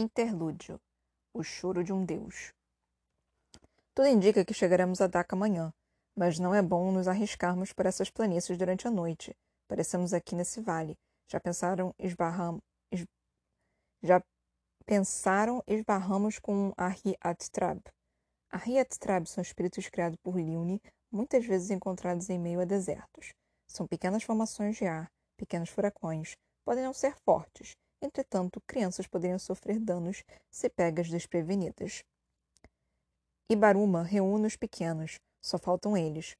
Interlúdio O choro de um deus. Tudo indica que chegaremos a Daca amanhã, mas não é bom nos arriscarmos por essas planícies durante a noite. Parecemos aqui nesse vale. Já pensaram esbarram... Es... Já pensaram esbarramos com a Riattrab. A Riattrab são espíritos criados por Liune, muitas vezes encontrados em meio a desertos. São pequenas formações de ar, pequenos furacões, podem não ser fortes, Entretanto, crianças poderiam sofrer danos se pegas desprevenidas. Ibaruma reúne os pequenos, só faltam eles.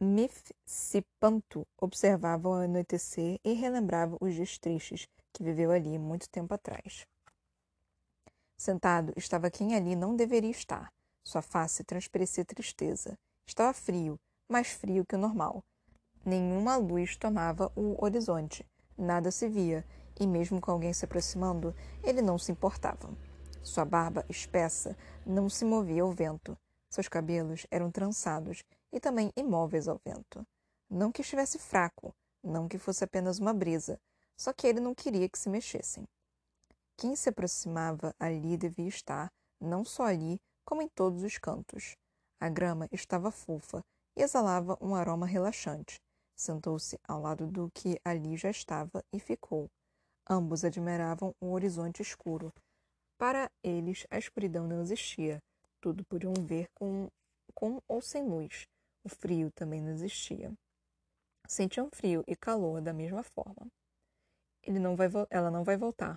Mifsipantu observava o anoitecer e relembrava os dias tristes que viveu ali muito tempo atrás. Sentado estava quem ali não deveria estar. Sua face transparecia tristeza. Estava frio, mais frio que o normal. Nenhuma luz tomava o horizonte. Nada se via, e mesmo com alguém se aproximando, ele não se importava. Sua barba espessa não se movia ao vento. Seus cabelos eram trançados e também imóveis ao vento. Não que estivesse fraco, não que fosse apenas uma brisa, só que ele não queria que se mexessem. Quem se aproximava ali devia estar, não só ali, como em todos os cantos. A grama estava fofa e exalava um aroma relaxante. Sentou-se ao lado do que ali já estava e ficou, Ambos admiravam o horizonte escuro. Para eles, a escuridão não existia. Tudo podiam ver com, com ou sem luz. O frio também não existia. Sentiam frio e calor da mesma forma. Ele não vai, ela não vai voltar.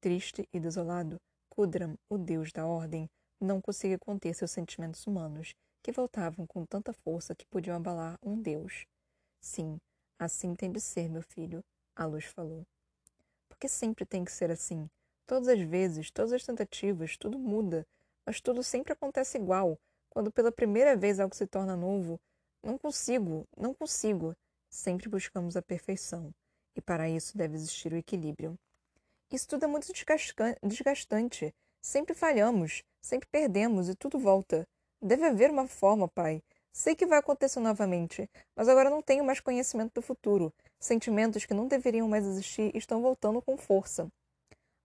Triste e desolado, Kudram, o deus da ordem, não conseguia conter seus sentimentos humanos, que voltavam com tanta força que podiam abalar um deus. Sim, assim tem de ser, meu filho, a luz falou que sempre tem que ser assim? Todas as vezes, todas as tentativas, tudo muda, mas tudo sempre acontece igual. Quando pela primeira vez algo se torna novo, não consigo, não consigo. Sempre buscamos a perfeição, e para isso deve existir o equilíbrio. Isso tudo é muito desgastante. Sempre falhamos, sempre perdemos e tudo volta. Deve haver uma forma, pai. Sei que vai acontecer novamente, mas agora não tenho mais conhecimento do futuro. Sentimentos que não deveriam mais existir estão voltando com força.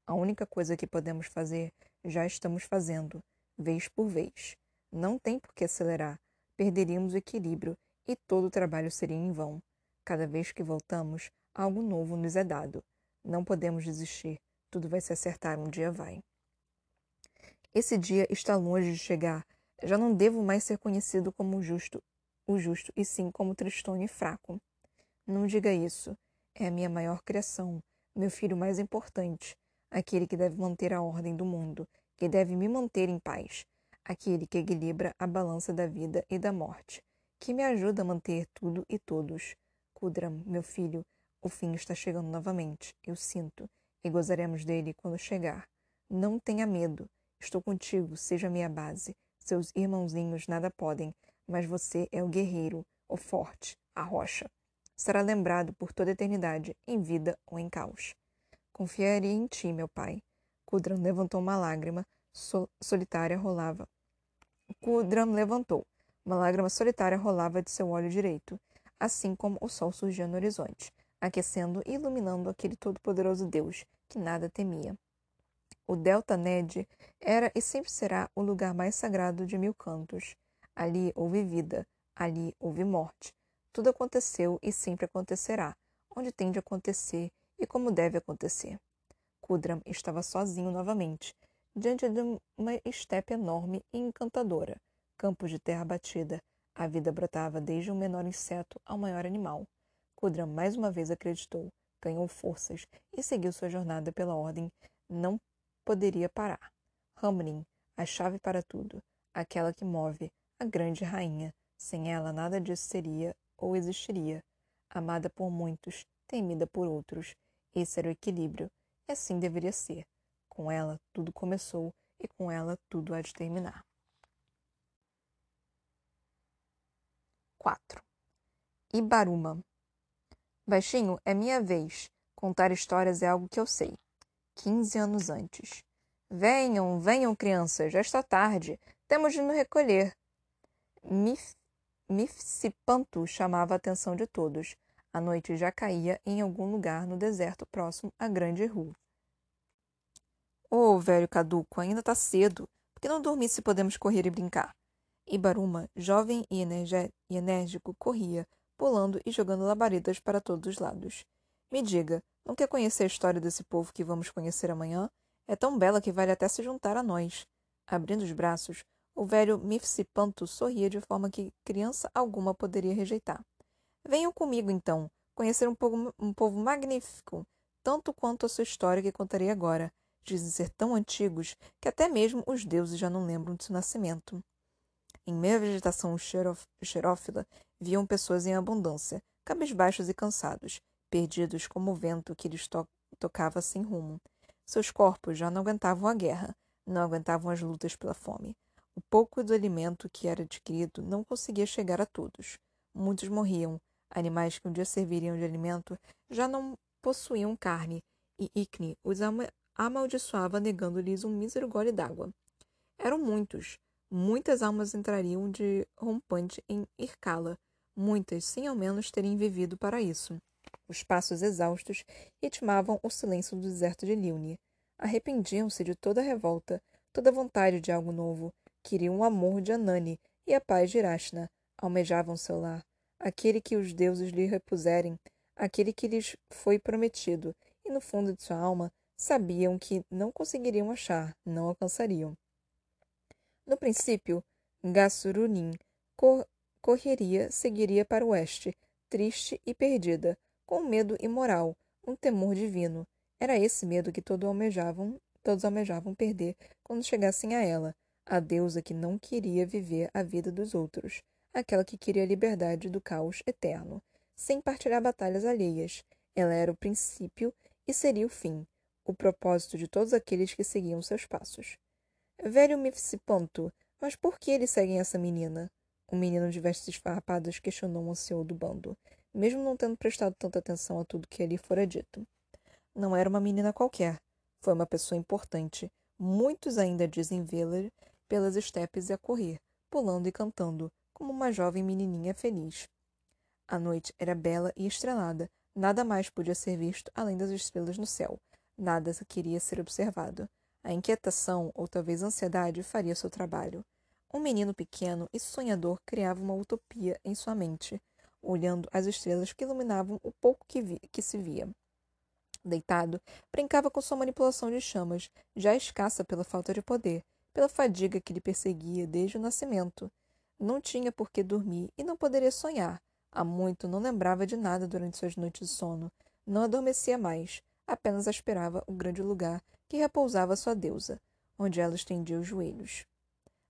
A única coisa que podemos fazer, já estamos fazendo, vez por vez. Não tem por que acelerar. Perderíamos o equilíbrio e todo o trabalho seria em vão. Cada vez que voltamos, algo novo nos é dado. Não podemos desistir. Tudo vai se acertar, um dia vai. Esse dia está longe de chegar. Já não devo mais ser conhecido como justo, o justo, e sim como tristonho e fraco. Não diga isso. É a minha maior criação, meu filho mais importante, aquele que deve manter a ordem do mundo, que deve me manter em paz, aquele que equilibra a balança da vida e da morte, que me ajuda a manter tudo e todos. Kudram, meu filho, o fim está chegando novamente, eu sinto, e gozaremos dele quando chegar. Não tenha medo, estou contigo, seja minha base. Seus irmãozinhos nada podem, mas você é o guerreiro, o forte, a rocha será lembrado por toda a eternidade, em vida ou em caos. Confiaria em ti, meu pai. Kudram levantou uma lágrima sol solitária rolava. Kudram levantou. Uma lágrima solitária rolava de seu olho direito, assim como o sol surgia no horizonte, aquecendo e iluminando aquele todo-poderoso Deus que nada temia. O Delta Ned era e sempre será o lugar mais sagrado de mil cantos. Ali houve vida, ali houve morte, tudo aconteceu e sempre acontecerá, onde tem de acontecer e como deve acontecer. Kudram estava sozinho novamente, diante de uma estepe enorme e encantadora, campos de terra batida. A vida brotava desde o menor inseto ao maior animal. Kudram mais uma vez acreditou, ganhou forças e seguiu sua jornada pela ordem. Não poderia parar. Hamrin, a chave para tudo, aquela que move, a grande rainha. Sem ela, nada disso seria ou existiria, amada por muitos, temida por outros. Esse era o equilíbrio, e assim deveria ser. Com ela tudo começou e com ela tudo há de terminar. 4. Ibaruma Baixinho, é minha vez. Contar histórias é algo que eu sei. 15 anos antes. Venham, venham, crianças, já está tarde. Temos de nos recolher. Mif Mifsipantu chamava a atenção de todos. A noite já caía em algum lugar no deserto próximo à grande rua. Ô, oh, velho caduco, ainda tá cedo. Por que não dormir se podemos correr e brincar? Ibaruma, jovem e, e enérgico, corria, pulando e jogando labaredas para todos os lados. Me diga, não quer conhecer a história desse povo que vamos conhecer amanhã? É tão bela que vale até se juntar a nós. Abrindo os braços, o velho Mifsipanto sorria de forma que criança alguma poderia rejeitar. Venham comigo, então, conhecer um povo, um povo magnífico, tanto quanto a sua história que contarei agora. Dizem ser tão antigos que até mesmo os deuses já não lembram de seu nascimento. Em meia vegetação xerófila, viam pessoas em abundância, cabisbaixos e cansados, perdidos como o vento que lhes to tocava sem rumo. Seus corpos já não aguentavam a guerra, não aguentavam as lutas pela fome. O pouco do alimento que era adquirido não conseguia chegar a todos. Muitos morriam. Animais que um dia serviriam de alimento já não possuíam carne, e Icne os amaldiçoava negando-lhes um mísero gole d'água. Eram muitos. Muitas almas entrariam de rompante em Irkala, muitas sem ao menos terem vivido para isso. Os passos exaustos ritmavam o silêncio do deserto de Liune. Arrependiam-se de toda a revolta, toda a vontade de algo novo, queriam o amor de Anani e a paz de Irashna. Almejavam seu lar, aquele que os deuses lhe repuserem, aquele que lhes foi prometido, e no fundo de sua alma sabiam que não conseguiriam achar, não alcançariam. No princípio, Gassurunin cor correria, seguiria para o oeste, triste e perdida, com medo imoral, um temor divino. Era esse medo que todos almejavam, todos almejavam perder quando chegassem a ela, a deusa que não queria viver a vida dos outros, aquela que queria a liberdade do caos eterno, sem partilhar batalhas alheias. Ela era o princípio e seria o fim, o propósito de todos aqueles que seguiam seus passos. Velho Mifsipanto, mas por que eles seguem essa menina? O menino de vestes esfarrapadas questionou o ancião do bando, mesmo não tendo prestado tanta atenção a tudo que ali fora dito. Não era uma menina qualquer. Foi uma pessoa importante. Muitos ainda dizem vê-la pelas estepes e a correr, pulando e cantando, como uma jovem menininha feliz. A noite era bela e estrelada, nada mais podia ser visto além das estrelas no céu, nada queria ser observado. A inquietação, ou talvez ansiedade, faria seu trabalho. Um menino pequeno e sonhador criava uma utopia em sua mente, olhando as estrelas que iluminavam o pouco que, vi, que se via. Deitado, brincava com sua manipulação de chamas, já escassa pela falta de poder, pela fadiga que lhe perseguia desde o nascimento. Não tinha por que dormir e não poderia sonhar. Há muito não lembrava de nada durante suas noites de sono. Não adormecia mais, apenas aspirava o grande lugar que repousava sua deusa, onde ela estendia os joelhos.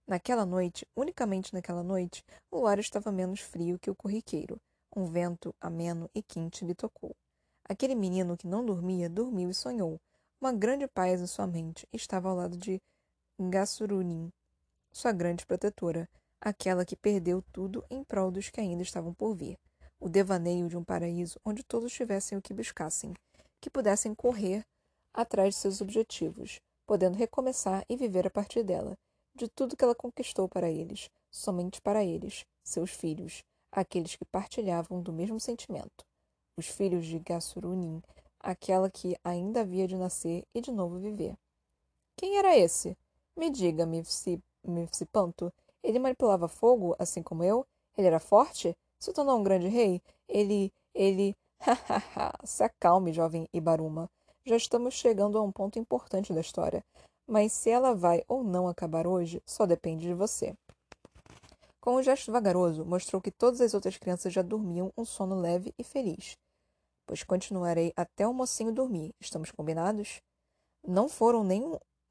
Naquela noite, unicamente naquela noite, o ar estava menos frio que o corriqueiro. Um vento ameno e quente lhe tocou. Aquele menino que não dormia, dormiu e sonhou. Uma grande paz em sua mente estava ao lado de Gassurunin, sua grande protetora, aquela que perdeu tudo em prol dos que ainda estavam por vir. O devaneio de um paraíso onde todos tivessem o que buscassem, que pudessem correr atrás de seus objetivos, podendo recomeçar e viver a partir dela, de tudo que ela conquistou para eles, somente para eles, seus filhos, aqueles que partilhavam do mesmo sentimento. Os filhos de Gassurunin, aquela que ainda havia de nascer e de novo viver. Quem era esse? Me diga, Mifsipanto, ele manipulava fogo, assim como eu? Ele era forte? Se tornou um grande rei? Ele. ele. Hahaha! Se acalme, jovem Ibaruma. Já estamos chegando a um ponto importante da história. Mas se ela vai ou não acabar hoje, só depende de você. Com um gesto vagaroso, mostrou que todas as outras crianças já dormiam um sono leve e feliz. Pois continuarei até o mocinho dormir. Estamos combinados? Não foram nem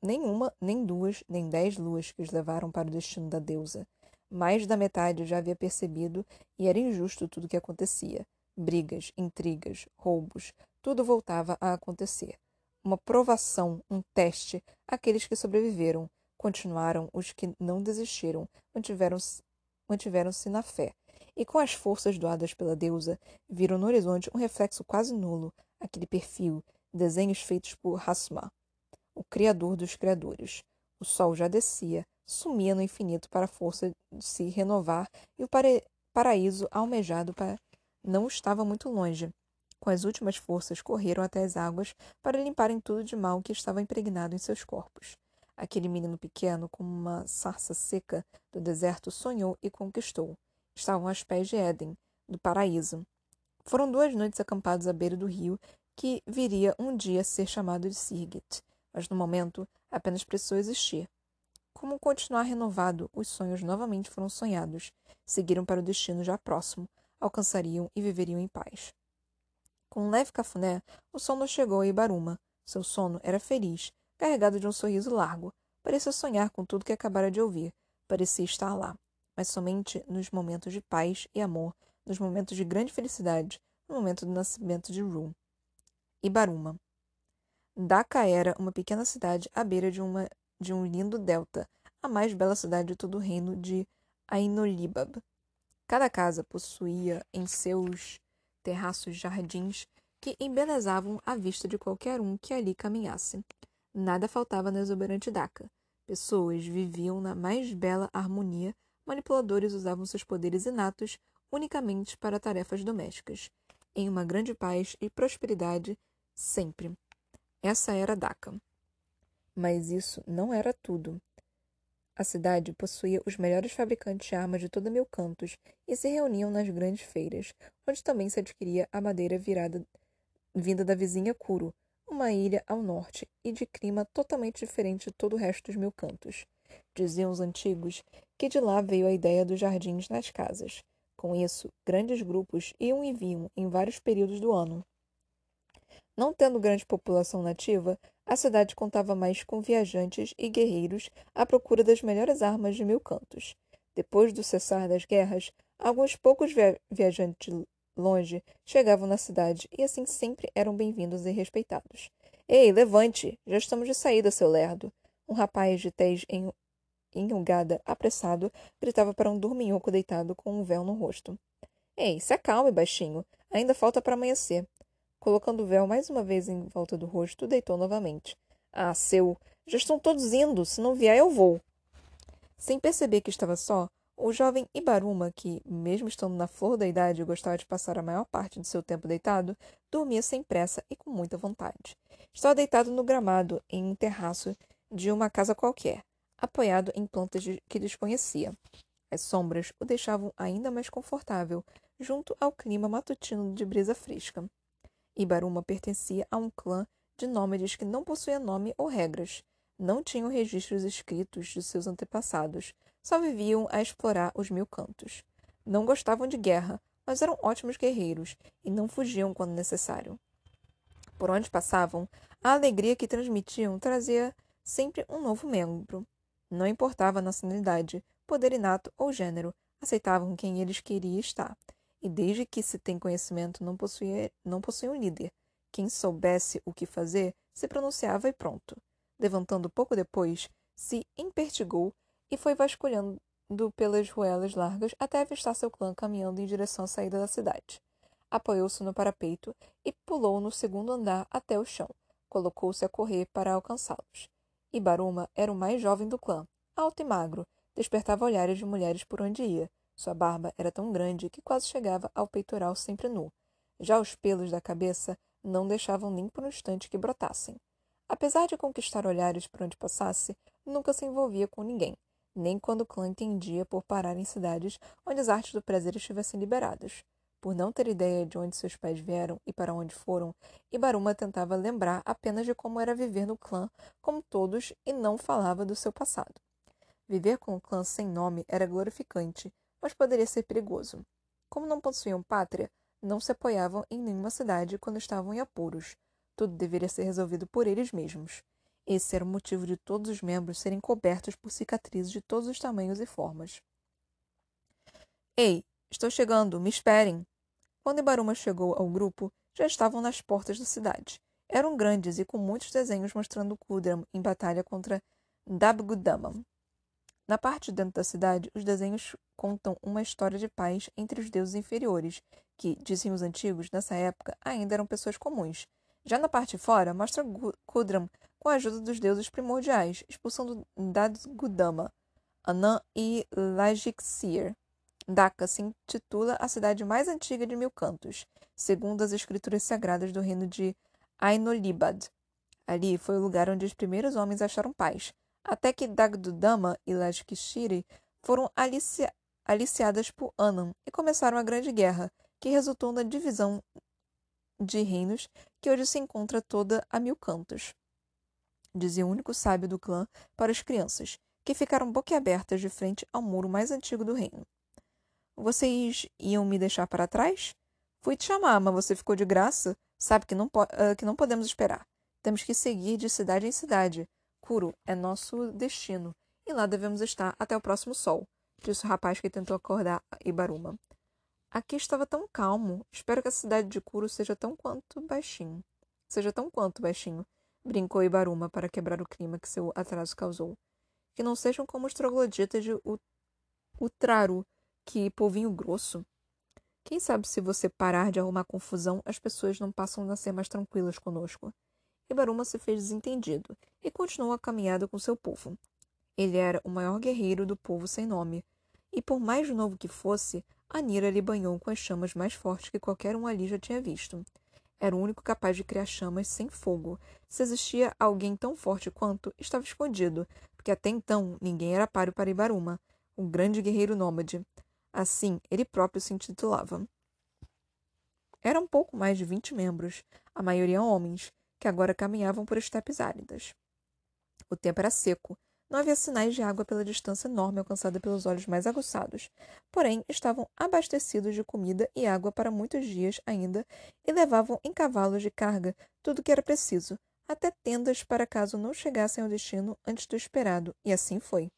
nem uma, nem duas, nem dez luas que os levaram para o destino da deusa. Mais da metade já havia percebido e era injusto tudo o que acontecia. Brigas, intrigas, roubos, tudo voltava a acontecer. Uma provação, um teste, aqueles que sobreviveram. Continuaram os que não desistiram, mantiveram-se mantiveram na fé. E com as forças doadas pela deusa, viram no horizonte um reflexo quase nulo, aquele perfil, desenhos feitos por Hasma, o Criador dos Criadores. O sol já descia, sumia no infinito para a força de se renovar, e o paraíso almejado para... não estava muito longe. Com as últimas forças, correram até as águas para limparem tudo de mal que estava impregnado em seus corpos. Aquele menino pequeno, como uma sarça seca do deserto, sonhou e conquistou. Estavam aos pés de Éden, do paraíso. Foram duas noites acampados à beira do rio, que viria um dia a ser chamado de Sirgit, mas no momento apenas precisou existir. Como continuar renovado, os sonhos novamente foram sonhados, seguiram para o destino já próximo, alcançariam e viveriam em paz. Com um leve cafuné, o sono chegou a Ibaruma. Seu sono era feliz, carregado de um sorriso largo. Parecia sonhar com tudo que acabara de ouvir. Parecia estar lá. Mas somente nos momentos de paz e amor, nos momentos de grande felicidade, no momento do nascimento de Ru. Ibaruma. Dhaka era uma pequena cidade à beira de, uma, de um lindo delta, a mais bela cidade de todo o reino de Ainolibab. Cada casa possuía em seus terraços jardins que embelezavam a vista de qualquer um que ali caminhasse. Nada faltava na exuberante Daca. Pessoas viviam na mais bela harmonia, manipuladores usavam seus poderes inatos unicamente para tarefas domésticas, em uma grande paz e prosperidade sempre. Essa era Daca. Mas isso não era tudo. A cidade possuía os melhores fabricantes de armas de todo mil cantos e se reuniam nas grandes feiras, onde também se adquiria a madeira virada, vinda da vizinha Kuro, uma ilha ao norte e de clima totalmente diferente de todo o resto dos mil cantos. Diziam os antigos que de lá veio a ideia dos jardins nas casas. Com isso, grandes grupos iam e vinham em vários períodos do ano. Não tendo grande população nativa, a cidade contava mais com viajantes e guerreiros à procura das melhores armas de mil cantos. Depois do cessar das guerras, alguns poucos via viajantes longe, chegavam na cidade e assim sempre eram bem-vindos e respeitados. Ei, levante! Já estamos de saída, seu lerdo! Um rapaz de tez enrugada, apressado, gritava para um dorminhoco deitado com um véu no rosto. Ei, se acalme, baixinho. Ainda falta para amanhecer. Colocando o véu mais uma vez em volta do rosto, deitou novamente. Ah, seu! Já estão todos indo. Se não vier, eu vou. Sem perceber que estava só, o jovem Ibaruma, que, mesmo estando na flor da idade, gostava de passar a maior parte de seu tempo deitado, dormia sem pressa e com muita vontade. Estava deitado no gramado, em um terraço de uma casa qualquer, apoiado em plantas que desconhecia. As sombras o deixavam ainda mais confortável, junto ao clima matutino de brisa fresca. Ibaruma pertencia a um clã de nômades que não possuía nome ou regras. Não tinham registros escritos de seus antepassados, só viviam a explorar os mil cantos. Não gostavam de guerra, mas eram ótimos guerreiros e não fugiam quando necessário. Por onde passavam, a alegria que transmitiam trazia sempre um novo membro. Não importava nacionalidade, poder inato ou gênero, aceitavam quem eles queriam estar. E desde que se tem conhecimento, não possuía, não possuía um líder. Quem soubesse o que fazer, se pronunciava e pronto. Levantando pouco depois, se empertigou e foi vasculhando pelas ruelas largas até avistar seu clã caminhando em direção à saída da cidade. Apoiou-se no parapeito e pulou no segundo andar até o chão. Colocou-se a correr para alcançá-los. Ibaruma era o mais jovem do clã, alto e magro, despertava olhares de mulheres por onde ia. Sua barba era tão grande que quase chegava ao peitoral sempre nu. Já os pelos da cabeça não deixavam nem por um instante que brotassem. Apesar de conquistar olhares por onde passasse, nunca se envolvia com ninguém nem quando o clã entendia por parar em cidades onde as artes do prazer estivessem liberadas. Por não ter ideia de onde seus pais vieram e para onde foram, Ibaruma tentava lembrar apenas de como era viver no clã como todos e não falava do seu passado. Viver com o clã sem nome era glorificante, mas poderia ser perigoso. Como não possuíam pátria, não se apoiavam em nenhuma cidade quando estavam em apuros. Tudo deveria ser resolvido por eles mesmos. Esse era o motivo de todos os membros serem cobertos por cicatrizes de todos os tamanhos e formas. Ei, estou chegando, me esperem! Quando Ibaruma chegou ao grupo, já estavam nas portas da cidade. Eram grandes e com muitos desenhos mostrando Kudram em batalha contra Dabgudama. Na parte de dentro da cidade, os desenhos contam uma história de paz entre os deuses inferiores, que, diziam os antigos, nessa época ainda eram pessoas comuns. Já na parte de fora, mostra Kudram com a ajuda dos deuses primordiais, expulsando Dadgudama, Anã e Lajixir. Dhaka se intitula a cidade mais antiga de Mil Cantos, segundo as escrituras sagradas do reino de Ainolibad. Ali foi o lugar onde os primeiros homens acharam paz, até que Dagdudama e Lajkishiri foram alicia aliciadas por Anam e começaram a Grande Guerra, que resultou na divisão de reinos que hoje se encontra toda a mil cantos. Dizia o único sábio do clã para as crianças, que ficaram boquiabertas de frente ao muro mais antigo do reino. Vocês iam me deixar para trás? Fui te chamar, mas você ficou de graça. Sabe que não, uh, que não podemos esperar. Temos que seguir de cidade em cidade. Kuro é nosso destino, e lá devemos estar até o próximo sol, disse o rapaz que tentou acordar Ibaruma. Aqui estava tão calmo. Espero que a cidade de Kuro seja tão quanto baixinho. Seja tão quanto baixinho, brincou Ibaruma para quebrar o clima que seu atraso causou. Que não sejam como os trogloditas de Utraru, que polvinho grosso. Quem sabe se você parar de arrumar confusão, as pessoas não passam a ser mais tranquilas conosco. Ibaruma se fez desentendido e continuou a caminhada com seu povo. Ele era o maior guerreiro do povo sem nome, e por mais novo que fosse, Anira lhe banhou com as chamas mais fortes que qualquer um ali já tinha visto. Era o único capaz de criar chamas sem fogo. Se existia alguém tão forte quanto, estava escondido, porque até então ninguém era páreo para Ibaruma, o grande guerreiro nômade. Assim, ele próprio se intitulava. Eram um pouco mais de vinte membros, a maioria homens, que agora caminhavam por estepes áridas. O tempo era seco, não havia sinais de água pela distância enorme alcançada pelos olhos mais aguçados, porém estavam abastecidos de comida e água para muitos dias ainda e levavam em cavalos de carga tudo o que era preciso, até tendas para caso não chegassem ao destino antes do esperado, e assim foi.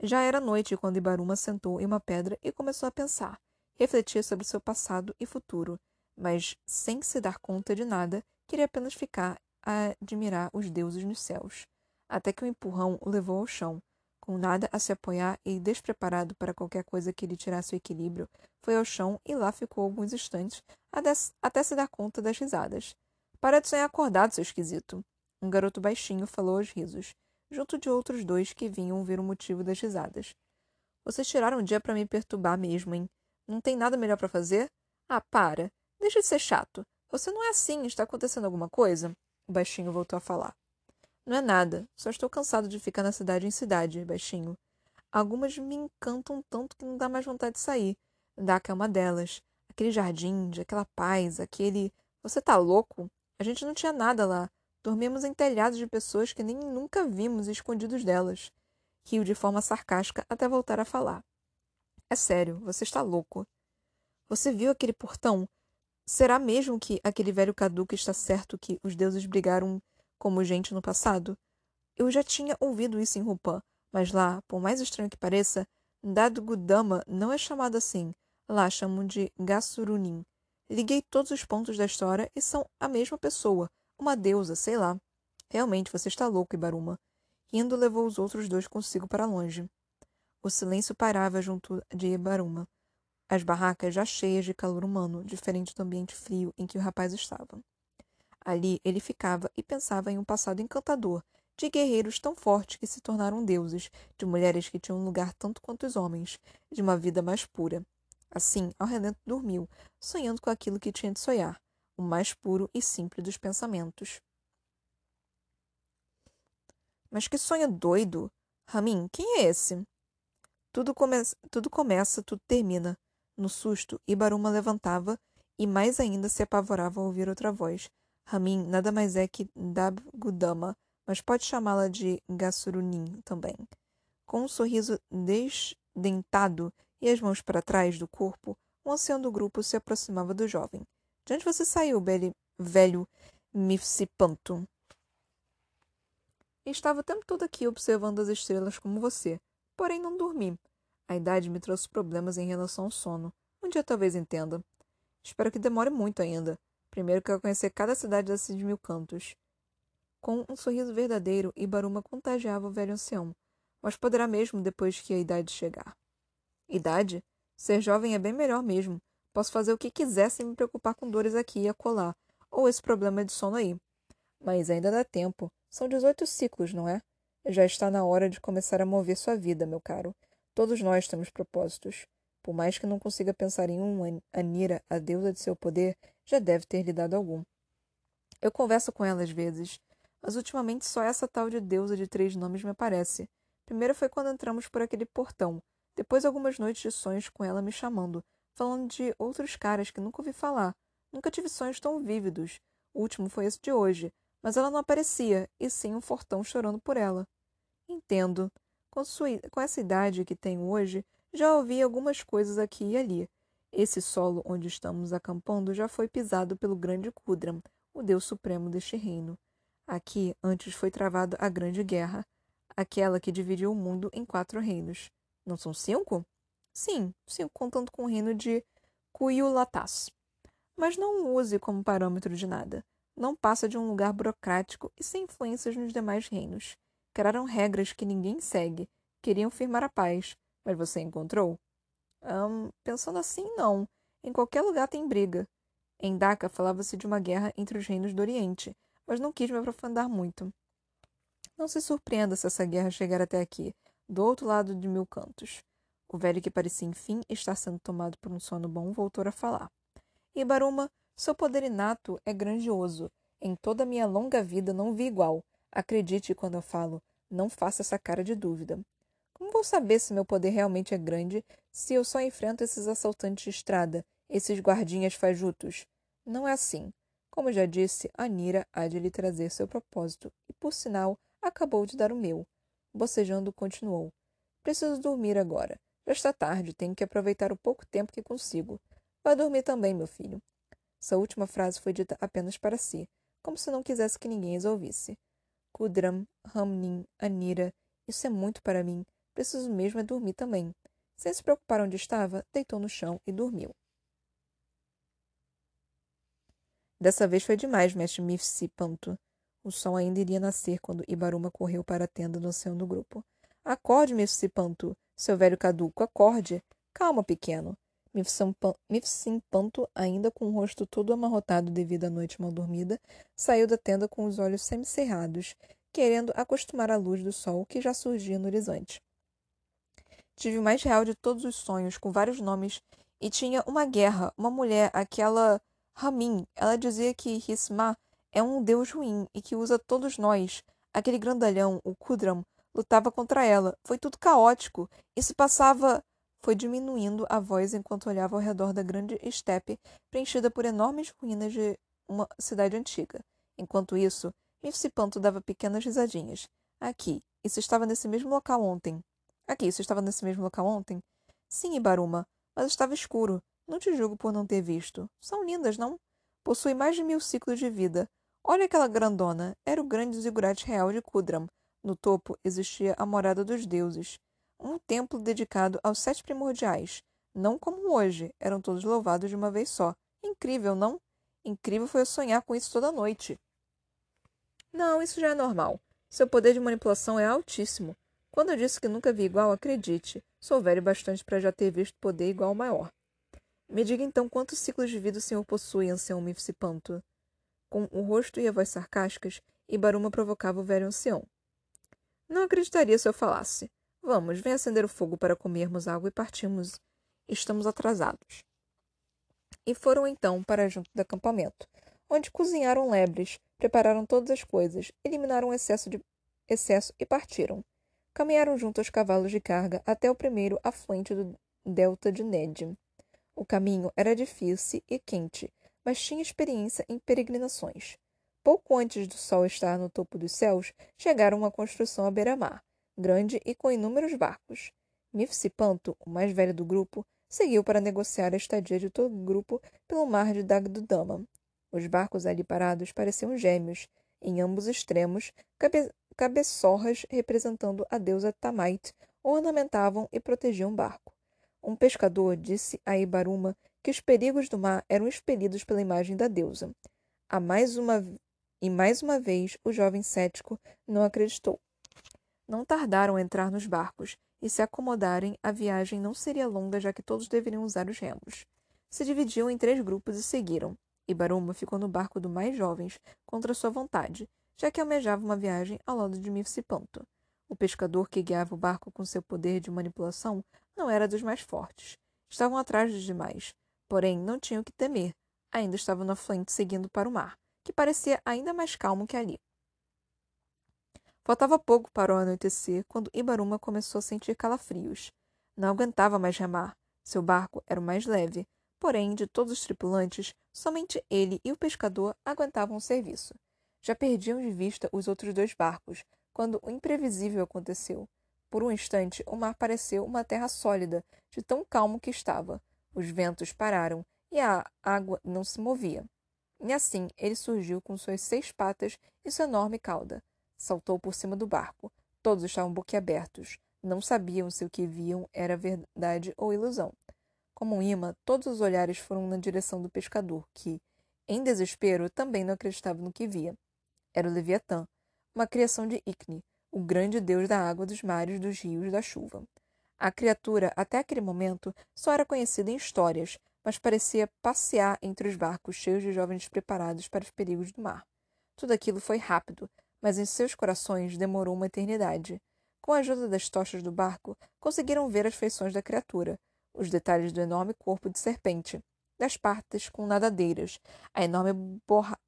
Já era noite quando Ibaruma sentou em uma pedra e começou a pensar. Refletia sobre seu passado e futuro, mas, sem se dar conta de nada, queria apenas ficar a admirar os deuses nos céus. Até que o um empurrão o levou ao chão. Com nada a se apoiar e despreparado para qualquer coisa que lhe tirasse o equilíbrio, foi ao chão e lá ficou alguns instantes até se dar conta das risadas. Para de sonhar acordado, seu esquisito. Um garoto baixinho falou aos risos junto de outros dois que vinham ver o motivo das risadas. Vocês tiraram um dia para me perturbar mesmo, hein? Não tem nada melhor para fazer? Ah, para. Deixa de ser chato. Você não é assim. Está acontecendo alguma coisa? Baixinho voltou a falar. Não é nada. Só estou cansado de ficar na cidade em cidade, baixinho. Algumas me encantam tanto que não dá mais vontade de sair. Daca é uma delas. Aquele jardim, de aquela paz, aquele. Você tá louco? A gente não tinha nada lá. Dormimos em telhados de pessoas que nem nunca vimos escondidos delas. Riu de forma sarcástica até voltar a falar. É sério, você está louco. Você viu aquele portão? Será mesmo que aquele velho caduco está certo que os deuses brigaram como gente no passado? Eu já tinha ouvido isso em Rupã, mas lá, por mais estranho que pareça, Dado Gudama não é chamado assim. Lá chamam de Gassurunin. Liguei todos os pontos da história e são a mesma pessoa, uma deusa, sei lá. Realmente, você está louco, Ibaruma. Rindo, levou os outros dois consigo para longe. O silêncio parava junto de Ibaruma. As barracas já cheias de calor humano, diferente do ambiente frio em que o rapaz estava. Ali ele ficava e pensava em um passado encantador, de guerreiros tão fortes que se tornaram deuses, de mulheres que tinham lugar tanto quanto os homens, de uma vida mais pura. Assim, ao relento dormiu, sonhando com aquilo que tinha de sonhar, o mais puro e simples dos pensamentos. Mas que sonho doido! Ramin, quem é esse? Tudo, come tudo começa, tudo termina. No susto, Ibaruma levantava e mais ainda se apavorava ao ouvir outra voz. Ramin nada mais é que Dabgudama, mas pode chamá-la de Gassurunin também. Com um sorriso desdentado e as mãos para trás do corpo, o ancião do grupo se aproximava do jovem. De onde você saiu, bele, velho Mifsipanto? Estava o tempo todo aqui observando as estrelas como você, porém não dormi. A idade me trouxe problemas em relação ao sono. Um dia talvez entenda. Espero que demore muito ainda. Primeiro quero conhecer cada cidade desses mil cantos. Com um sorriso verdadeiro, Ibaruma contagiava o velho ancião, mas poderá mesmo depois que a idade chegar. Idade? Ser jovem é bem melhor mesmo. Posso fazer o que quiser sem me preocupar com dores aqui e acolá, ou esse problema de sono aí. Mas ainda dá tempo. São dezoito ciclos, não é? Já está na hora de começar a mover sua vida, meu caro. Todos nós temos propósitos. Por mais que não consiga pensar em um, Anira, a deusa de seu poder, já deve ter lhe dado algum. Eu converso com ela às vezes, mas ultimamente só essa tal de deusa de três nomes me aparece. Primeiro foi quando entramos por aquele portão, depois algumas noites de sonhos com ela me chamando, falando de outros caras que nunca ouvi falar. Nunca tive sonhos tão vívidos. O último foi esse de hoje, mas ela não aparecia, e sim um fortão chorando por ela. Entendo. Com, sua, com essa idade que tenho hoje, já ouvi algumas coisas aqui e ali. Esse solo onde estamos acampando já foi pisado pelo grande Kudram, o deus supremo deste reino. Aqui antes foi travada a grande guerra, aquela que dividiu o mundo em quatro reinos. Não são cinco? Sim, cinco contando com o reino de Kuyulatas. Mas não o use como parâmetro de nada. Não passa de um lugar burocrático e sem influências nos demais reinos. Criaram regras que ninguém segue. Queriam firmar a paz. Mas você encontrou? Um, pensando assim, não. Em qualquer lugar tem briga. Em Dhaka falava-se de uma guerra entre os reinos do Oriente, mas não quis me aprofundar muito. Não se surpreenda se essa guerra chegar até aqui, do outro lado de mil cantos. O velho, que parecia enfim estar sendo tomado por um sono bom, voltou a falar. Ibaruma, seu poder inato é grandioso. Em toda a minha longa vida não vi igual. Acredite quando eu falo. Não faça essa cara de dúvida. Como vou saber se meu poder realmente é grande se eu só enfrento esses assaltantes de estrada, esses guardinhas fajutos? Não é assim. Como já disse, Anira há de lhe trazer seu propósito, e, por sinal, acabou de dar o meu. Bocejando, continuou. Preciso dormir agora. Já está tarde, tenho que aproveitar o pouco tempo que consigo. Vá dormir também, meu filho. Essa última frase foi dita apenas para si, como se não quisesse que ninguém as ouvisse. Kudram, Ramnin, Anira, isso é muito para mim. Preciso mesmo é dormir também. Sem se preocupar onde estava, deitou no chão e dormiu. Dessa vez foi demais, mestre Mifsi Panto. O sol ainda iria nascer quando Ibaruma correu para a tenda do ancião do grupo. Acorde, Mifsi Panto, seu velho caduco, acorde. Calma, pequeno. Mifsimpanto, ainda com o rosto todo amarrotado devido à noite mal dormida, saiu da tenda com os olhos semicerrados, querendo acostumar à luz do sol que já surgia no horizonte. Tive o mais real de todos os sonhos, com vários nomes, e tinha uma guerra, uma mulher, aquela Ramin. Ela dizia que Hisma é um deus ruim e que usa todos nós. Aquele grandalhão, o Kudram, lutava contra ela. Foi tudo caótico e se passava foi diminuindo a voz enquanto olhava ao redor da grande estepe preenchida por enormes ruínas de uma cidade antiga. Enquanto isso, Mifsipanto dava pequenas risadinhas. Aqui, isso estava nesse mesmo local ontem. Aqui, isso estava nesse mesmo local ontem? Sim, Ibaruma, mas estava escuro. Não te julgo por não ter visto. São lindas, não? Possui mais de mil ciclos de vida. Olha aquela grandona. Era o grande zigurate real de Kudram. No topo existia a morada dos deuses um templo dedicado aos sete primordiais. Não como hoje, eram todos louvados de uma vez só. Incrível, não? Incrível foi eu sonhar com isso toda noite. Não, isso já é normal. Seu poder de manipulação é altíssimo. Quando eu disse que nunca vi igual, acredite. Sou velho bastante para já ter visto poder igual ao maior. Me diga então quantos ciclos de vida o senhor possui, ancião Mifsipanto. Com o rosto e a voz sarcásticas, Ibaruma provocava o velho ancião. Não acreditaria se eu falasse. Vamos, vem acender o fogo para comermos água e partimos. Estamos atrasados. E foram então para junto do acampamento, onde cozinharam lebres, prepararam todas as coisas, eliminaram o excesso, de... excesso e partiram. Caminharam junto aos cavalos de carga até o primeiro afluente do delta de Ned. O caminho era difícil e quente, mas tinha experiência em peregrinações. Pouco antes do sol estar no topo dos céus, chegaram a uma construção à beira-mar grande e com inúmeros barcos. Mifsipanto, o mais velho do grupo, seguiu para negociar a estadia de todo o grupo pelo mar de Dagdudama. Os barcos ali parados pareciam gêmeos, em ambos extremos, cabe cabeçorras representando a deusa Tamait ornamentavam e protegiam o barco. Um pescador disse a Ibaruma que os perigos do mar eram expelidos pela imagem da deusa. A mais uma e mais uma vez o jovem cético não acreditou. Não tardaram a entrar nos barcos, e se acomodarem, a viagem não seria longa, já que todos deveriam usar os remos. Se dividiam em três grupos e seguiram. Ibaruma ficou no barco do mais jovens, contra sua vontade, já que almejava uma viagem ao lado de Mifsipanto. O pescador que guiava o barco com seu poder de manipulação não era dos mais fortes. Estavam atrás dos demais, porém não tinham que temer. Ainda estavam na frente seguindo para o mar, que parecia ainda mais calmo que ali. Faltava pouco para o anoitecer quando Ibaruma começou a sentir calafrios. Não aguentava mais remar. Seu barco era o mais leve, porém, de todos os tripulantes, somente ele e o pescador aguentavam o serviço. Já perdiam de vista os outros dois barcos, quando o imprevisível aconteceu. Por um instante, o mar pareceu uma terra sólida, de tão calmo que estava. Os ventos pararam e a água não se movia. E assim ele surgiu com suas seis patas e sua enorme cauda. Saltou por cima do barco. Todos estavam boquiabertos. Não sabiam se o que viam era verdade ou ilusão. Como um imã, todos os olhares foram na direção do pescador, que, em desespero, também não acreditava no que via. Era o Leviatã, uma criação de Icne, o grande deus da água, dos mares, dos rios, da chuva. A criatura, até aquele momento, só era conhecida em histórias, mas parecia passear entre os barcos cheios de jovens preparados para os perigos do mar. Tudo aquilo foi rápido, mas em seus corações demorou uma eternidade. Com a ajuda das tochas do barco, conseguiram ver as feições da criatura, os detalhes do enorme corpo de serpente, das partes com nadadeiras, a enorme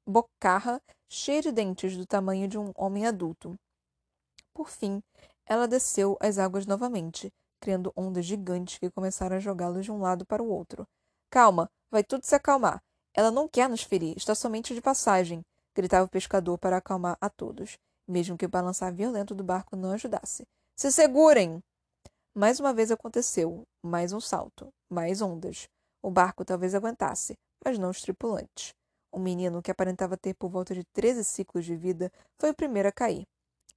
bocarra cheia de dentes do tamanho de um homem adulto. Por fim, ela desceu as águas novamente, criando ondas gigantes que começaram a jogá-los de um lado para o outro. Calma, vai tudo se acalmar. Ela não quer nos ferir, está somente de passagem, gritava o pescador para acalmar a todos, mesmo que o balançar violento do barco não ajudasse. Se segurem! Mais uma vez aconteceu, mais um salto, mais ondas. O barco talvez aguentasse, mas não os tripulantes. O menino, que aparentava ter por volta de treze ciclos de vida, foi o primeiro a cair.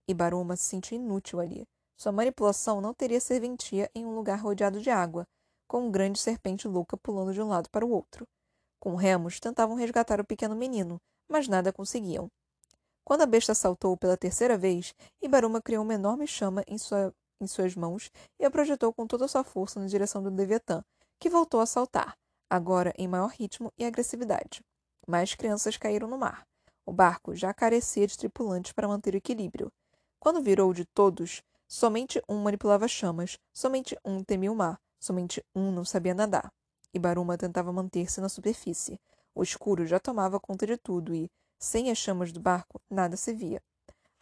Ibaruma se sentiu inútil ali. Sua manipulação não teria serventia em um lugar rodeado de água, com um grande serpente louca pulando de um lado para o outro. Com remos, tentavam resgatar o pequeno menino, mas nada conseguiam. Quando a besta saltou pela terceira vez, Ibaruma criou uma enorme chama em, sua, em suas mãos e a projetou com toda a sua força na direção do Leviatã, que voltou a saltar, agora em maior ritmo e agressividade. Mais crianças caíram no mar. O barco já carecia de tripulantes para manter o equilíbrio. Quando virou de todos, somente um manipulava chamas, somente um temia o mar, somente um não sabia nadar. E Baruma tentava manter-se na superfície. O escuro já tomava conta de tudo e, sem as chamas do barco, nada se via.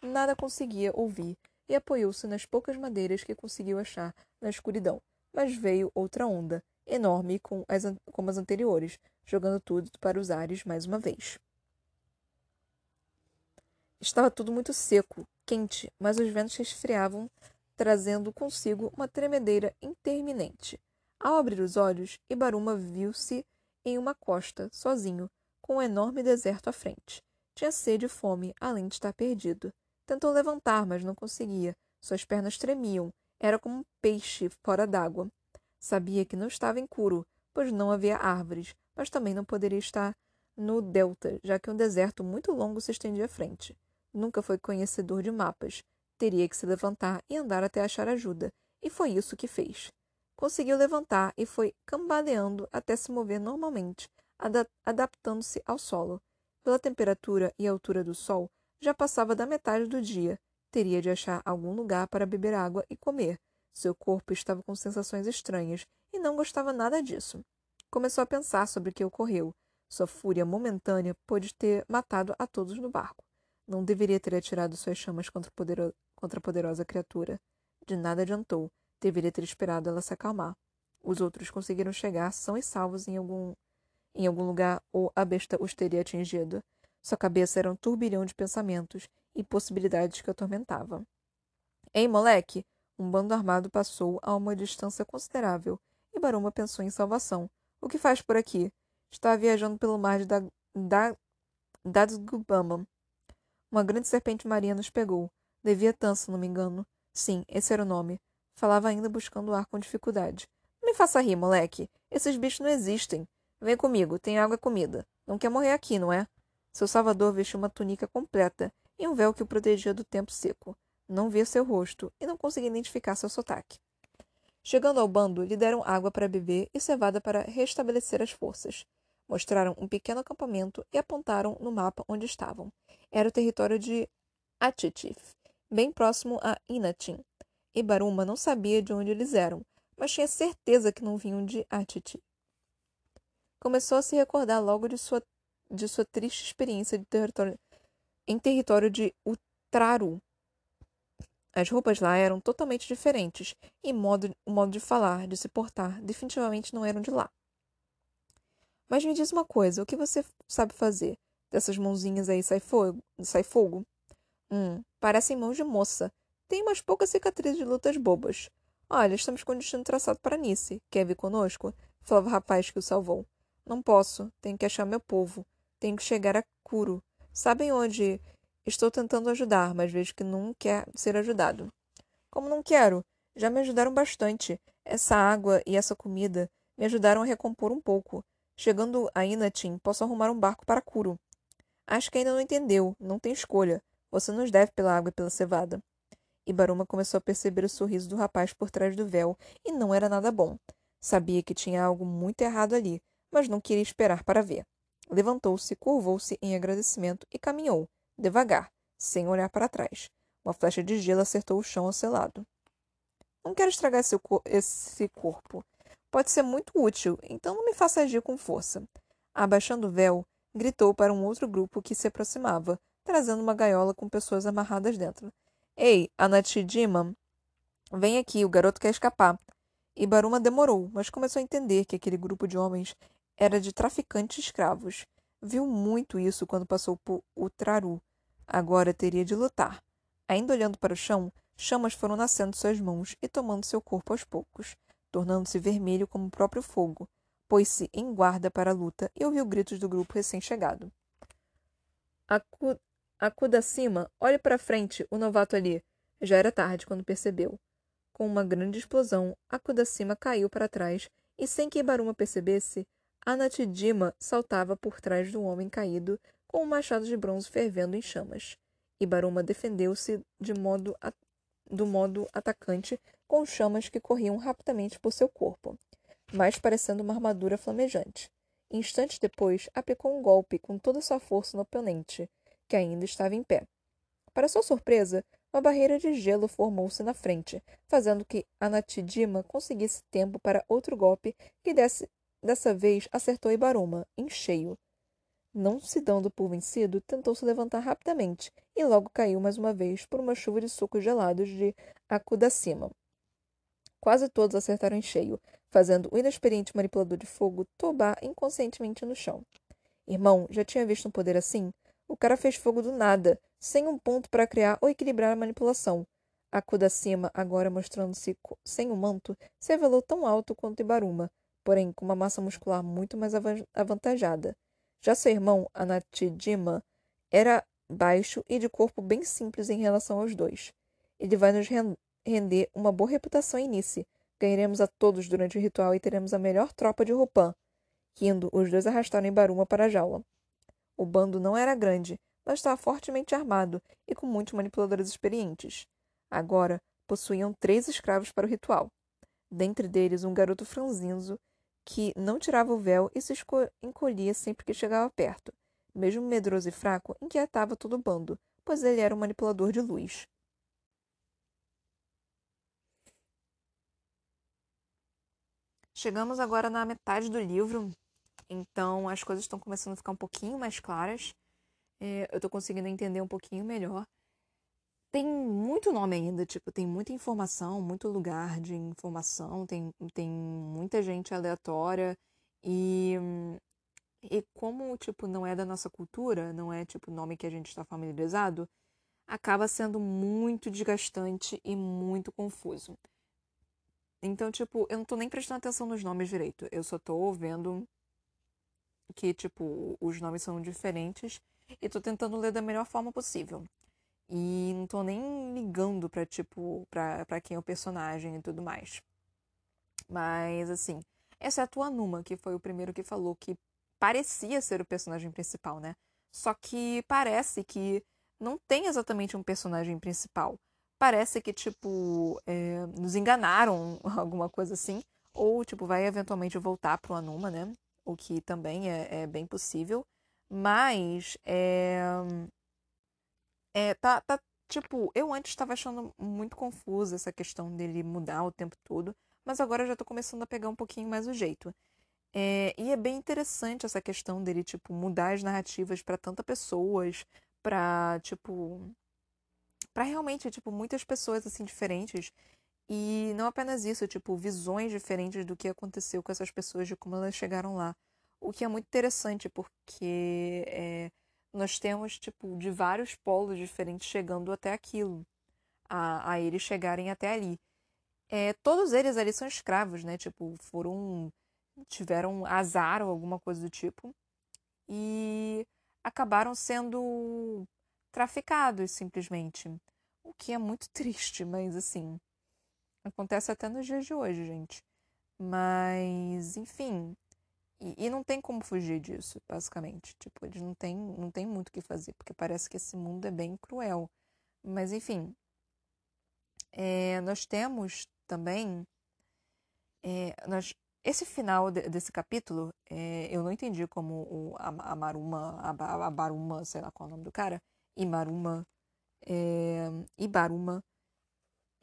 Nada conseguia ouvir e apoiou-se nas poucas madeiras que conseguiu achar na escuridão. Mas veio outra onda, enorme com as, como as anteriores, jogando tudo para os ares mais uma vez. Estava tudo muito seco, quente, mas os ventos resfriavam, trazendo consigo uma tremedeira interminente. Ao abrir os olhos, Ibaruma viu-se em uma costa, sozinho, com um enorme deserto à frente. Tinha sede e fome, além de estar perdido. Tentou levantar, mas não conseguia. Suas pernas tremiam. Era como um peixe fora d'água. Sabia que não estava em Kuro, pois não havia árvores, mas também não poderia estar no delta, já que um deserto muito longo se estendia à frente. Nunca foi conhecedor de mapas. Teria que se levantar e andar até achar ajuda, e foi isso que fez. Conseguiu levantar e foi cambaleando até se mover normalmente, adaptando-se ao solo. Pela temperatura e altura do sol, já passava da metade do dia. Teria de achar algum lugar para beber água e comer, seu corpo estava com sensações estranhas e não gostava nada disso. Começou a pensar sobre o que ocorreu. Sua fúria momentânea pôde ter matado a todos no barco. Não deveria ter atirado suas chamas contra a poderosa criatura. De nada adiantou. Deveria ter esperado ela se acalmar. Os outros conseguiram chegar são e salvos em algum, em algum lugar ou a besta os teria atingido. Sua cabeça era um turbilhão de pensamentos e possibilidades que atormentavam. Ei, moleque! Um bando armado passou a uma distância considerável, e Baruma pensou em salvação. O que faz por aqui? Está viajando pelo mar de da, da, Dadsgubama. Uma grande serpente marinha nos pegou. Leviatã, se não me engano. Sim, esse era o nome. Falava ainda buscando o ar com dificuldade. Não me faça rir, moleque. Esses bichos não existem. Vem comigo, tem água e comida. Não quer morrer aqui, não é? Seu salvador vestiu uma túnica completa e um véu que o protegia do tempo seco. Não via seu rosto e não conseguia identificar seu sotaque. Chegando ao bando, lhe deram água para beber e cevada para restabelecer as forças. Mostraram um pequeno acampamento e apontaram no mapa onde estavam. Era o território de Atitif, bem próximo a Inatin. Ibaruma não sabia de onde eles eram, mas tinha certeza que não vinham de Atiti. Começou a se recordar logo de sua, de sua triste experiência território, em território de Utraru. As roupas lá eram totalmente diferentes, e modo, o modo de falar, de se portar, definitivamente não eram de lá. Mas me diz uma coisa, o que você sabe fazer? Dessas mãozinhas aí sai fogo? Sai fogo? Hum, parecem mãos de moça. Tem umas poucas cicatrizes de lutas bobas. Olha, estamos com o destino traçado para Nice. Quer vir conosco? Falava o rapaz que o salvou. Não posso. Tenho que achar meu povo. Tenho que chegar a Curo. Sabem onde? Estou tentando ajudar, mas vejo que não quer ser ajudado. Como não quero? Já me ajudaram bastante. Essa água e essa comida me ajudaram a recompor um pouco. Chegando a Inatim, posso arrumar um barco para Curo. Acho que ainda não entendeu. Não tem escolha. Você nos deve pela água e pela cevada. Ibaruma começou a perceber o sorriso do rapaz por trás do véu, e não era nada bom. Sabia que tinha algo muito errado ali, mas não queria esperar para ver. Levantou-se, curvou-se em agradecimento e caminhou, devagar, sem olhar para trás. Uma flecha de gelo acertou o chão ao seu lado. Não quero estragar esse, esse corpo. Pode ser muito útil, então não me faça agir com força. Abaixando o véu, gritou para um outro grupo que se aproximava, trazendo uma gaiola com pessoas amarradas dentro. Ei, Anatidima, vem aqui, o garoto quer escapar. Ibaruma demorou, mas começou a entender que aquele grupo de homens era de traficantes escravos. Viu muito isso quando passou por Utraru. Agora teria de lutar. Ainda olhando para o chão, chamas foram nascendo suas mãos e tomando seu corpo aos poucos, tornando-se vermelho como o próprio fogo. Pôs-se em guarda para a luta e ouviu gritos do grupo recém-chegado. Acuda acima, olhe para frente, o novato ali. Já era tarde quando percebeu. Com uma grande explosão, Acuda acima caiu para trás e, sem que Ibaruma percebesse, Anatidima saltava por trás do homem caído com um machado de bronze fervendo em chamas. Ibaruma defendeu-se de modo do modo atacante com chamas que corriam rapidamente por seu corpo, mais parecendo uma armadura flamejante. Instantes depois, aplicou um golpe com toda sua força no oponente, que ainda estava em pé. Para sua surpresa, uma barreira de gelo formou-se na frente, fazendo que Anatidima conseguisse tempo para outro golpe que desse Dessa vez acertou Ibaruma, em cheio. Não se dando por vencido, tentou se levantar rapidamente e logo caiu mais uma vez por uma chuva de sucos gelados de Akudacima. Quase todos acertaram em cheio, fazendo o inexperiente manipulador de fogo tobar inconscientemente no chão. Irmão, já tinha visto um poder assim? O cara fez fogo do nada, sem um ponto para criar ou equilibrar a manipulação. Akudacima, agora mostrando-se sem o manto, se revelou tão alto quanto Ibaruma, porém com uma massa muscular muito mais avantajada. Já seu irmão, Anatidima, era baixo e de corpo bem simples em relação aos dois. Ele vai nos render uma boa reputação em Nice. Ganharemos a todos durante o ritual e teremos a melhor tropa de Rupan. Rindo, os dois arrastaram Baruma para a jaula. O bando não era grande, mas estava fortemente armado e com muitos manipuladores experientes. Agora, possuíam três escravos para o ritual. Dentre deles, um garoto franzino que não tirava o véu e se encolhia sempre que chegava perto. Mesmo medroso e fraco, inquietava todo o bando, pois ele era um manipulador de luz. Chegamos agora na metade do livro, então as coisas estão começando a ficar um pouquinho mais claras. É, eu estou conseguindo entender um pouquinho melhor tem muito nome ainda, tipo, tem muita informação, muito lugar de informação, tem, tem muita gente aleatória e, e como, tipo, não é da nossa cultura, não é, tipo, nome que a gente está familiarizado, acaba sendo muito desgastante e muito confuso. Então, tipo, eu não tô nem prestando atenção nos nomes direito, eu só tô vendo que, tipo, os nomes são diferentes e tô tentando ler da melhor forma possível. E não tô nem ligando pra, tipo, pra, pra quem é o personagem e tudo mais. Mas, assim, exceto o Anuma, que foi o primeiro que falou que parecia ser o personagem principal, né? Só que parece que não tem exatamente um personagem principal. Parece que, tipo, é, nos enganaram, alguma coisa assim. Ou, tipo, vai eventualmente voltar pro Anuma, né? O que também é, é bem possível. Mas, é, é, tá, tá tipo, eu antes estava achando muito confusa essa questão dele mudar o tempo todo, mas agora eu já tô começando a pegar um pouquinho mais o jeito. É, e é bem interessante essa questão dele, tipo, mudar as narrativas para tantas pessoas, pra, tipo, para realmente, tipo, muitas pessoas, assim, diferentes. E não apenas isso, tipo, visões diferentes do que aconteceu com essas pessoas, de como elas chegaram lá. O que é muito interessante, porque é, nós temos, tipo, de vários polos diferentes chegando até aquilo, a, a eles chegarem até ali. É, todos eles ali são escravos, né? Tipo, foram. tiveram azar ou alguma coisa do tipo. E acabaram sendo traficados, simplesmente. O que é muito triste, mas assim. Acontece até nos dias de hoje, gente. Mas, enfim. E, e, não tem como fugir disso, basicamente. Tipo, eles não têm, não tem muito o que fazer, porque parece que esse mundo é bem cruel. Mas, enfim. É, nós temos também. É, nós, esse final de, desse capítulo, é, eu não entendi como o, a, a Maruma, a, a Baruma, sei lá qual é o nome do cara, Imaruma, é, Ibaruma,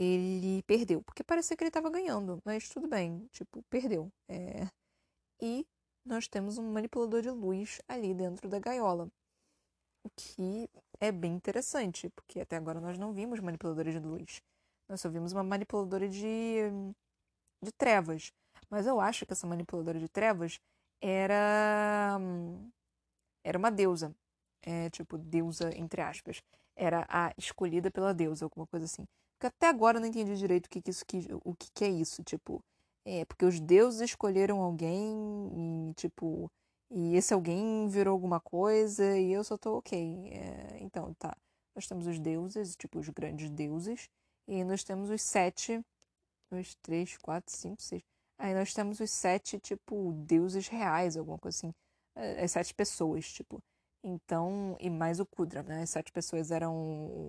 ele perdeu. Porque parecia que ele estava ganhando, mas tudo bem, tipo, perdeu. É, e nós temos um manipulador de luz ali dentro da gaiola. O que é bem interessante, porque até agora nós não vimos manipuladores de luz. Nós só vimos uma manipuladora de, de trevas. Mas eu acho que essa manipuladora de trevas era. Era uma deusa. É, tipo, deusa, entre aspas. Era a escolhida pela deusa, alguma coisa assim. Porque até agora eu não entendi direito o que, que isso que, o que, que é isso. Tipo, é porque os deuses escolheram alguém e, tipo, e esse alguém virou alguma coisa e eu só tô ok. É, então, tá. Nós temos os deuses, tipo, os grandes deuses. E nós temos os sete. Dois, três, quatro, cinco, seis. Aí nós temos os sete, tipo, deuses reais, alguma coisa assim. É, as sete pessoas, tipo. Então, e mais o Kudram, né? As sete pessoas eram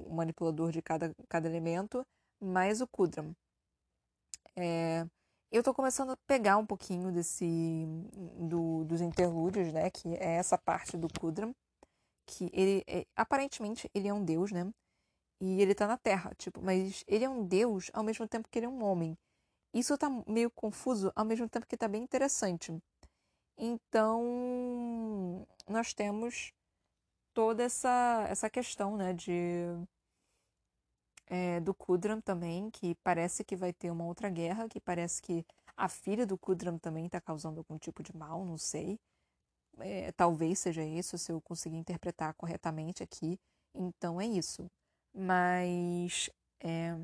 o manipulador de cada, cada elemento, mais o Kudram. É, eu tô começando a pegar um pouquinho desse do, dos interlúdios, né? Que é essa parte do Kudram, que ele é, aparentemente ele é um deus, né? E ele tá na Terra, tipo, mas ele é um deus ao mesmo tempo que ele é um homem. Isso tá meio confuso, ao mesmo tempo que tá bem interessante. Então, nós temos toda essa essa questão, né, de é, do Kudram também, que parece que vai ter uma outra guerra, que parece que a filha do Kudram também está causando algum tipo de mal, não sei. É, talvez seja isso, se eu conseguir interpretar corretamente aqui. Então é isso. Mas. É...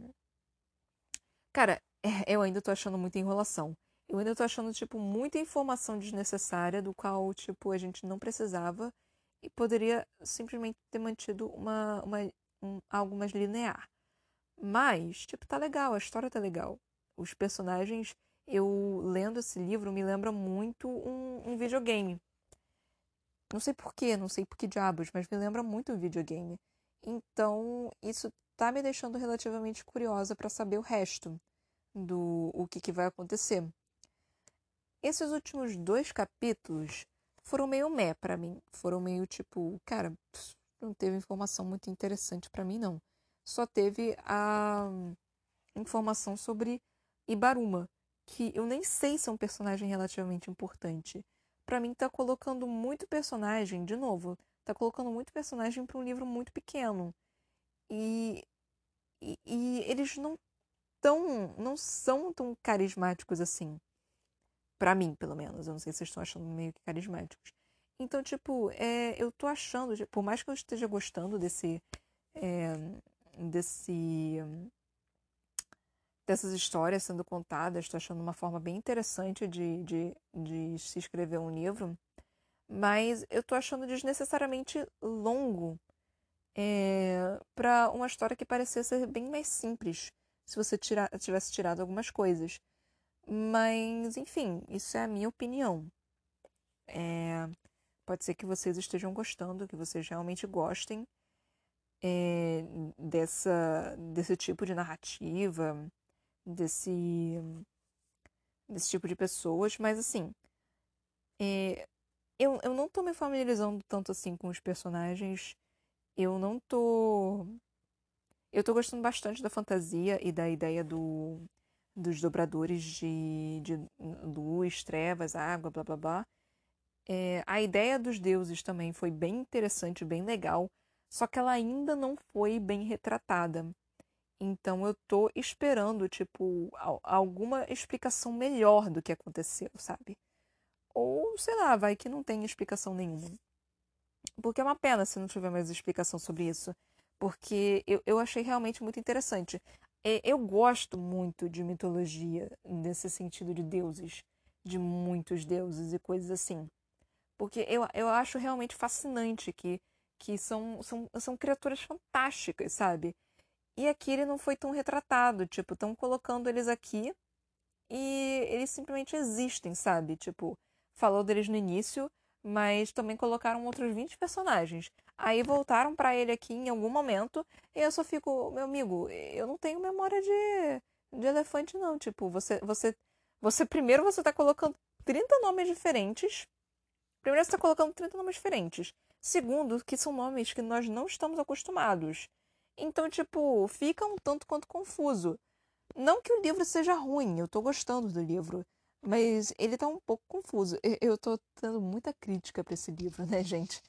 Cara, eu ainda tô achando muita enrolação. Eu ainda tô achando, tipo, muita informação desnecessária, do qual, tipo, a gente não precisava e poderia simplesmente ter mantido uma, uma, um, algo mais linear. Mas, tipo, tá legal, a história tá legal. Os personagens, eu lendo esse livro, me lembra muito um, um videogame. Não sei porquê, não sei por que diabos, mas me lembra muito um videogame. Então, isso tá me deixando relativamente curiosa para saber o resto do o que, que vai acontecer. Esses últimos dois capítulos foram meio meh para mim. Foram meio tipo, cara, não teve informação muito interessante para mim não só teve a informação sobre Ibaruma, que eu nem sei se é um personagem relativamente importante. Para mim tá colocando muito personagem, de novo, tá colocando muito personagem para um livro muito pequeno. E, e, e eles não tão não são tão carismáticos assim. Para mim, pelo menos. Eu não sei se vocês estão achando meio que carismáticos. Então, tipo, é, eu tô achando, por mais que eu esteja gostando desse é, desse dessas histórias sendo contadas. Estou achando uma forma bem interessante de, de, de se escrever um livro, mas eu estou achando desnecessariamente longo é, para uma história que parecia ser bem mais simples se você tira, tivesse tirado algumas coisas. Mas, enfim, isso é a minha opinião. É, pode ser que vocês estejam gostando, que vocês realmente gostem é, dessa, desse tipo de narrativa, desse, desse tipo de pessoas, mas assim, é, eu, eu não tô me familiarizando tanto assim com os personagens, eu não tô. eu tô gostando bastante da fantasia e da ideia do, dos dobradores de, de luz, trevas, água, blá blá blá. É, a ideia dos deuses também foi bem interessante, bem legal, só que ela ainda não foi bem retratada. Então eu tô esperando, tipo, alguma explicação melhor do que aconteceu, sabe? Ou, sei lá, vai que não tem explicação nenhuma. Porque é uma pena se não tiver mais explicação sobre isso. Porque eu, eu achei realmente muito interessante. É, eu gosto muito de mitologia, nesse sentido de deuses, de muitos deuses e coisas assim. Porque eu, eu acho realmente fascinante que, que são, são, são criaturas fantásticas, sabe? E aqui ele não foi tão retratado, tipo, estão colocando eles aqui e eles simplesmente existem, sabe? Tipo, falou deles no início, mas também colocaram outros 20 personagens. Aí voltaram para ele aqui em algum momento e eu só fico, meu amigo, eu não tenho memória de, de elefante não, tipo, você você você primeiro você tá colocando 30 nomes diferentes. Primeiro você tá colocando 30 nomes diferentes. Segundo, que são nomes que nós não estamos acostumados. Então, tipo, fica um tanto quanto confuso. Não que o livro seja ruim, eu tô gostando do livro, mas ele tá um pouco confuso. Eu tô tendo muita crítica para esse livro, né, gente?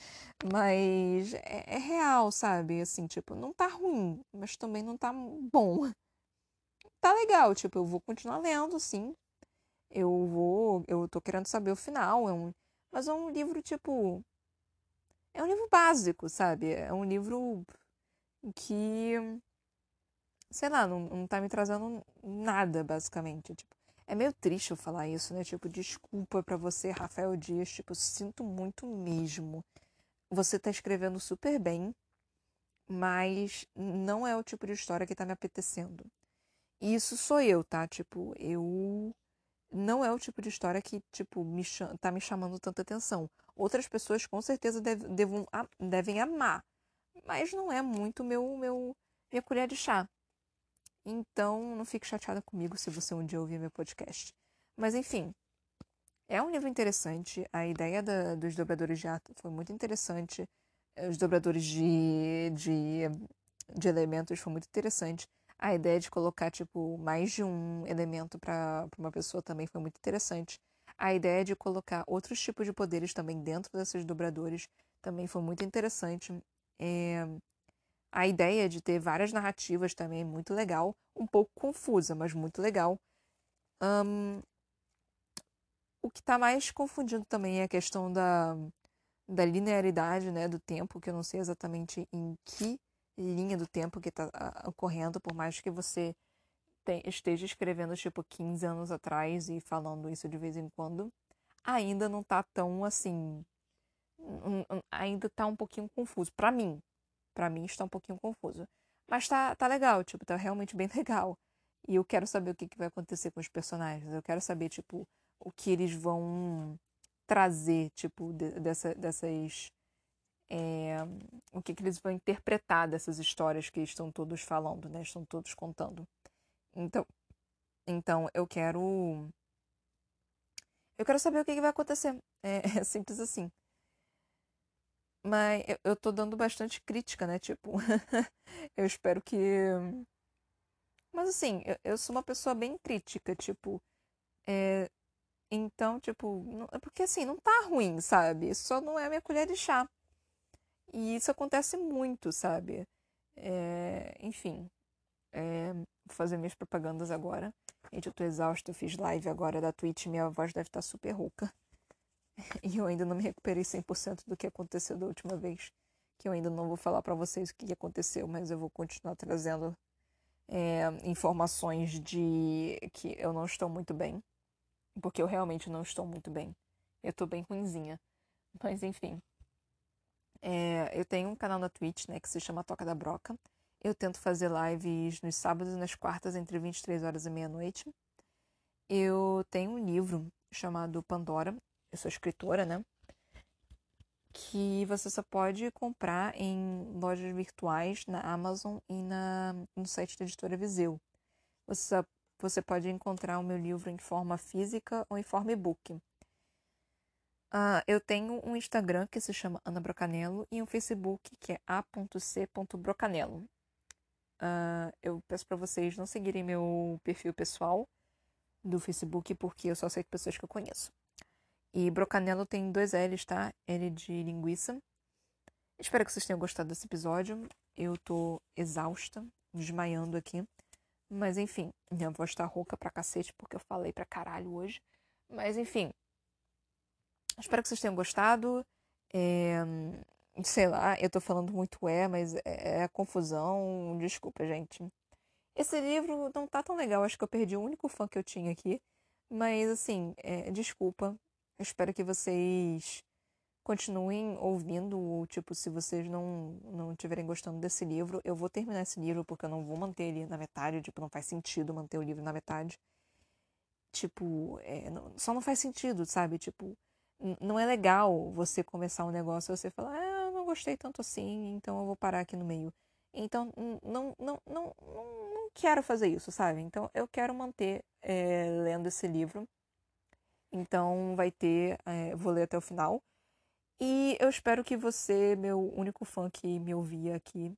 Mas é, é, real, sabe? Assim, tipo, não tá ruim, mas também não tá bom. Tá legal, tipo, eu vou continuar lendo, sim. Eu vou. Eu tô querendo saber o final. É um, mas é um livro, tipo. É um livro básico, sabe? É um livro que, sei lá, não, não tá me trazendo nada, basicamente. Tipo, é meio triste eu falar isso, né? Tipo, desculpa para você, Rafael Dias, tipo, sinto muito mesmo. Você tá escrevendo super bem, mas não é o tipo de história que tá me apetecendo. E isso sou eu, tá? Tipo, eu não é o tipo de história que, tipo, me tá me chamando tanta atenção. Outras pessoas com certeza devem amar mas não é muito meu, meu minha colher de chá. Então, não fique chateada comigo se você um dia ouvir meu podcast. Mas, enfim, é um livro interessante. A ideia da, dos dobradores de ato foi muito interessante. Os dobradores de, de, de elementos foi muito interessante. A ideia de colocar, tipo, mais de um elemento para uma pessoa também foi muito interessante. A ideia de colocar outros tipos de poderes também dentro desses dobradores também foi muito interessante. É, a ideia de ter várias narrativas também é muito legal, um pouco confusa, mas muito legal. Um, o que está mais confundindo também é a questão da, da linearidade né, do tempo, que eu não sei exatamente em que linha do tempo que está ocorrendo, por mais que você te, esteja escrevendo tipo 15 anos atrás e falando isso de vez em quando, ainda não está tão assim ainda tá um pouquinho confuso. para mim. Para mim está um pouquinho confuso. Mas tá, tá legal, tipo, tá realmente bem legal. E eu quero saber o que, que vai acontecer com os personagens. Eu quero saber, tipo, o que eles vão trazer, tipo, de, dessa, dessas. É, o que, que eles vão interpretar dessas histórias que estão todos falando, né? Estão todos contando. Então, então eu quero. Eu quero saber o que, que vai acontecer. É, é simples assim. Mas eu, eu tô dando bastante crítica, né? Tipo, eu espero que. Mas assim, eu, eu sou uma pessoa bem crítica, tipo. É... Então, tipo, não... É porque assim, não tá ruim, sabe? Só não é a minha colher de chá. E isso acontece muito, sabe? É... Enfim. É... Vou fazer minhas propagandas agora. Gente, eu tô exausta, eu fiz live agora da Twitch, minha voz deve estar tá super rouca. E eu ainda não me recuperei 100% do que aconteceu da última vez. Que eu ainda não vou falar para vocês o que aconteceu, mas eu vou continuar trazendo é, informações de que eu não estou muito bem. Porque eu realmente não estou muito bem. Eu tô bem ruinzinha. Mas enfim. É, eu tenho um canal na Twitch, né, que se chama Toca da Broca. Eu tento fazer lives nos sábados e nas quartas, entre 23 horas e meia-noite. Eu tenho um livro chamado Pandora, eu sou escritora, né? Que você só pode comprar em lojas virtuais na Amazon e na, no site da editora Viseu. Você, você pode encontrar o meu livro em forma física ou em forma e-book. Uh, eu tenho um Instagram que se chama Ana Brocanello e um Facebook que é a.c.brocanello. Uh, eu peço para vocês não seguirem meu perfil pessoal do Facebook, porque eu só sei pessoas que eu conheço. E Brocanelo tem dois L's, tá? L de linguiça. Espero que vocês tenham gostado desse episódio. Eu tô exausta, desmaiando aqui. Mas enfim, minha voz tá rouca pra cacete porque eu falei pra caralho hoje. Mas enfim. Espero que vocês tenham gostado. É, sei lá, eu tô falando muito é, mas é, é confusão. Desculpa, gente. Esse livro não tá tão legal. Acho que eu perdi o único fã que eu tinha aqui. Mas assim, é, desculpa. Eu espero que vocês continuem ouvindo, tipo, se vocês não não estiverem gostando desse livro, eu vou terminar esse livro porque eu não vou manter ele na metade, tipo, não faz sentido manter o livro na metade. Tipo, é, não, só não faz sentido, sabe? Tipo, não é legal você começar um negócio e você falar, ah, eu não gostei tanto assim, então eu vou parar aqui no meio. Então, não, não, não, não, não quero fazer isso, sabe? Então, eu quero manter é, lendo esse livro. Então, vai ter, é, vou ler até o final. E eu espero que você, meu único fã que me ouvia aqui,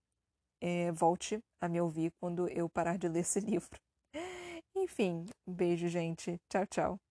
é, volte a me ouvir quando eu parar de ler esse livro. Enfim, beijo, gente. Tchau, tchau.